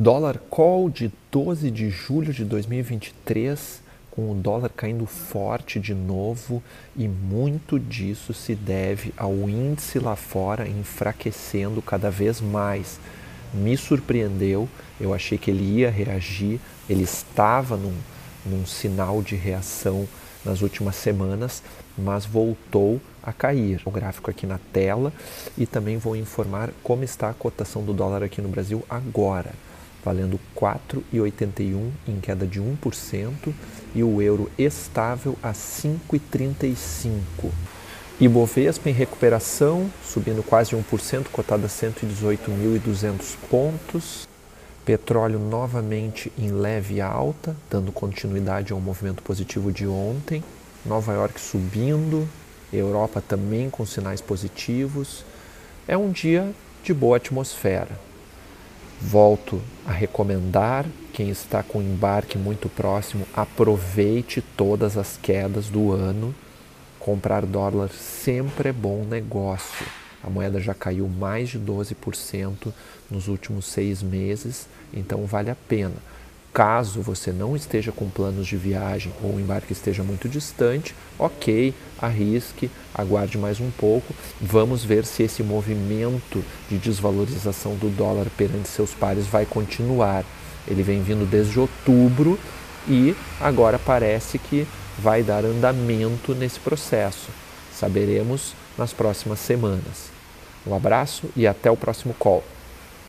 Dólar call de 12 de julho de 2023, com o dólar caindo forte de novo, e muito disso se deve ao índice lá fora enfraquecendo cada vez mais. Me surpreendeu, eu achei que ele ia reagir, ele estava num, num sinal de reação nas últimas semanas, mas voltou a cair. O gráfico aqui na tela e também vou informar como está a cotação do dólar aqui no Brasil agora valendo 4,81 em queda de 1% e o euro estável a 5,35. Ibovespa em recuperação, subindo quase 1%, cotada a 118.200 pontos. Petróleo novamente em leve alta, dando continuidade ao movimento positivo de ontem. Nova York subindo, Europa também com sinais positivos. É um dia de boa atmosfera. Volto a recomendar quem está com embarque muito próximo, aproveite todas as quedas do ano. Comprar dólar sempre é bom negócio. A moeda já caiu mais de 12% nos últimos seis meses, então vale a pena. Caso você não esteja com planos de viagem ou o embarque esteja muito distante, ok, arrisque, aguarde mais um pouco. Vamos ver se esse movimento de desvalorização do dólar perante seus pares vai continuar. Ele vem vindo desde outubro e agora parece que vai dar andamento nesse processo. Saberemos nas próximas semanas. Um abraço e até o próximo call.